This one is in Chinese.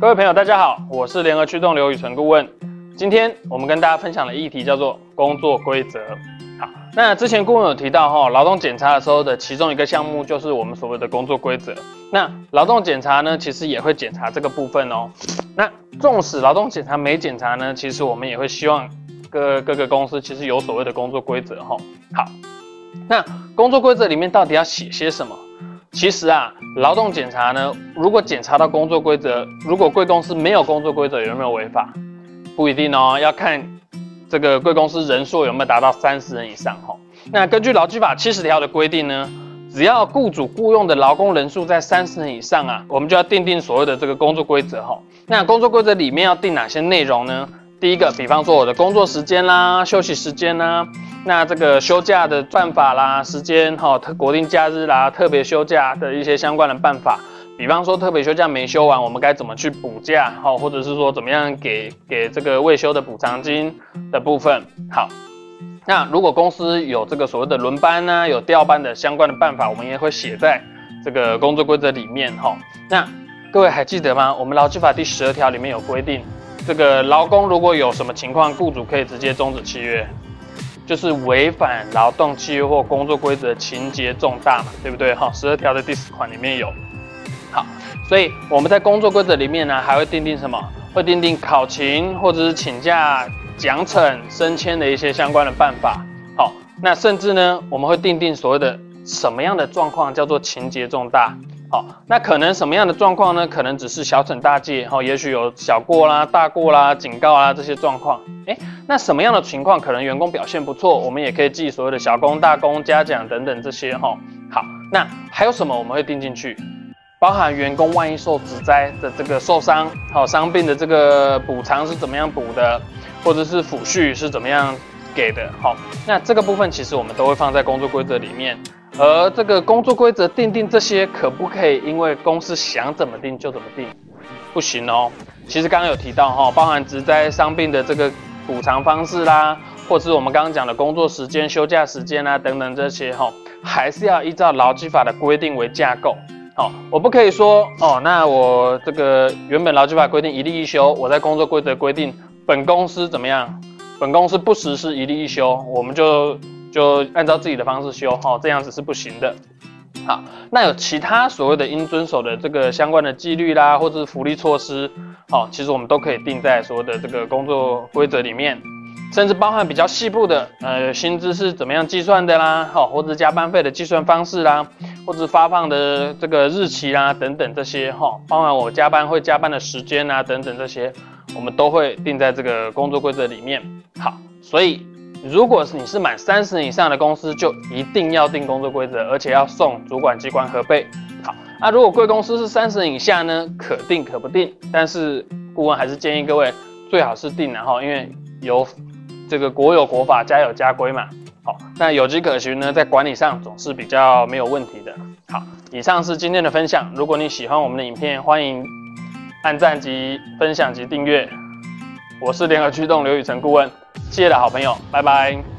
各位朋友，大家好，我是联合驱动刘宇纯顾问。今天我们跟大家分享的议题叫做工作规则。好，那之前顾问有提到哈，劳动检查的时候的其中一个项目就是我们所谓的工作规则。那劳动检查呢，其实也会检查这个部分哦。那纵使劳动检查没检查呢，其实我们也会希望各各个公司其实有所谓的工作规则哈。好，那工作规则里面到底要写些什么？其实啊，劳动检查呢，如果检查到工作规则，如果贵公司没有工作规则，有没有违法？不一定哦，要看这个贵公司人数有没有达到三十人以上哈。那根据劳基法七十条的规定呢，只要雇主雇佣的劳工人数在三十人以上啊，我们就要订定所谓的这个工作规则哈。那工作规则里面要定哪些内容呢？第一个，比方说我的工作时间啦、休息时间啦。那这个休假的办法啦，时间哈，特国定假日啦，特别休假的一些相关的办法，比方说特别休假没休完，我们该怎么去补假哈，或者是说怎么样给给这个未休的补偿金的部分。好，那如果公司有这个所谓的轮班呢、有调班的相关的办法，我们也会写在这个工作规则里面哈。那各位还记得吗？我们劳基法第十二条里面有规定，这个劳工如果有什么情况，雇主可以直接终止契约。就是违反劳动契约或工作规则情节重大嘛，对不对？哈，十二条的第四款里面有。好，所以我们在工作规则里面呢，还会订定什么？会订定考勤或者是请假、奖惩、升迁的一些相关的办法。好，那甚至呢，我们会订定所谓的什么样的状况叫做情节重大？好，那可能什么样的状况呢？可能只是小惩大戒，哈，也许有小过啦、大过啦、警告啦这些状况。诶，那什么样的情况可能员工表现不错，我们也可以记所谓的小功、大功、嘉奖等等这些，哈。好，那还有什么我们会定进去？包含员工万一受职灾的这个受伤，好，伤病的这个补偿是怎么样补的，或者是抚恤是怎么样给的，好，那这个部分其实我们都会放在工作规则里面。而这个工作规则订定这些，可不可以因为公司想怎么定就怎么定？不行哦。其实刚刚有提到哈，包含职灾伤病的这个补偿方式啦，或者是我们刚刚讲的工作时间、休假时间啊等等这些哈，还是要依照劳基法的规定为架构。哦，我不可以说哦，那我这个原本劳基法规定一例一休，我在工作规则规定本公司怎么样？本公司不实施一例一休，我们就。就按照自己的方式修哈，这样子是不行的。好，那有其他所谓的应遵守的这个相关的纪律啦，或者是福利措施，好，其实我们都可以定在所谓的这个工作规则里面，甚至包含比较细部的，呃，薪资是怎么样计算的啦，好，或者加班费的计算方式啦，或者发放的这个日期啦，等等这些哈，包含我加班会加班的时间啊，等等这些，我们都会定在这个工作规则里面。好，所以。如果是你是满三十人以上的公司，就一定要定工作规则，而且要送主管机关核备。好，那如果贵公司是三十人以下呢，可定可不定。但是顾问还是建议各位最好是定，然后因为有这个国有国法，家有家规嘛。好，那有迹可循呢，在管理上总是比较没有问题的。好，以上是今天的分享。如果你喜欢我们的影片，欢迎按赞及分享及订阅。我是联合驱动刘宇成顾问。谢谢的好朋友，拜拜。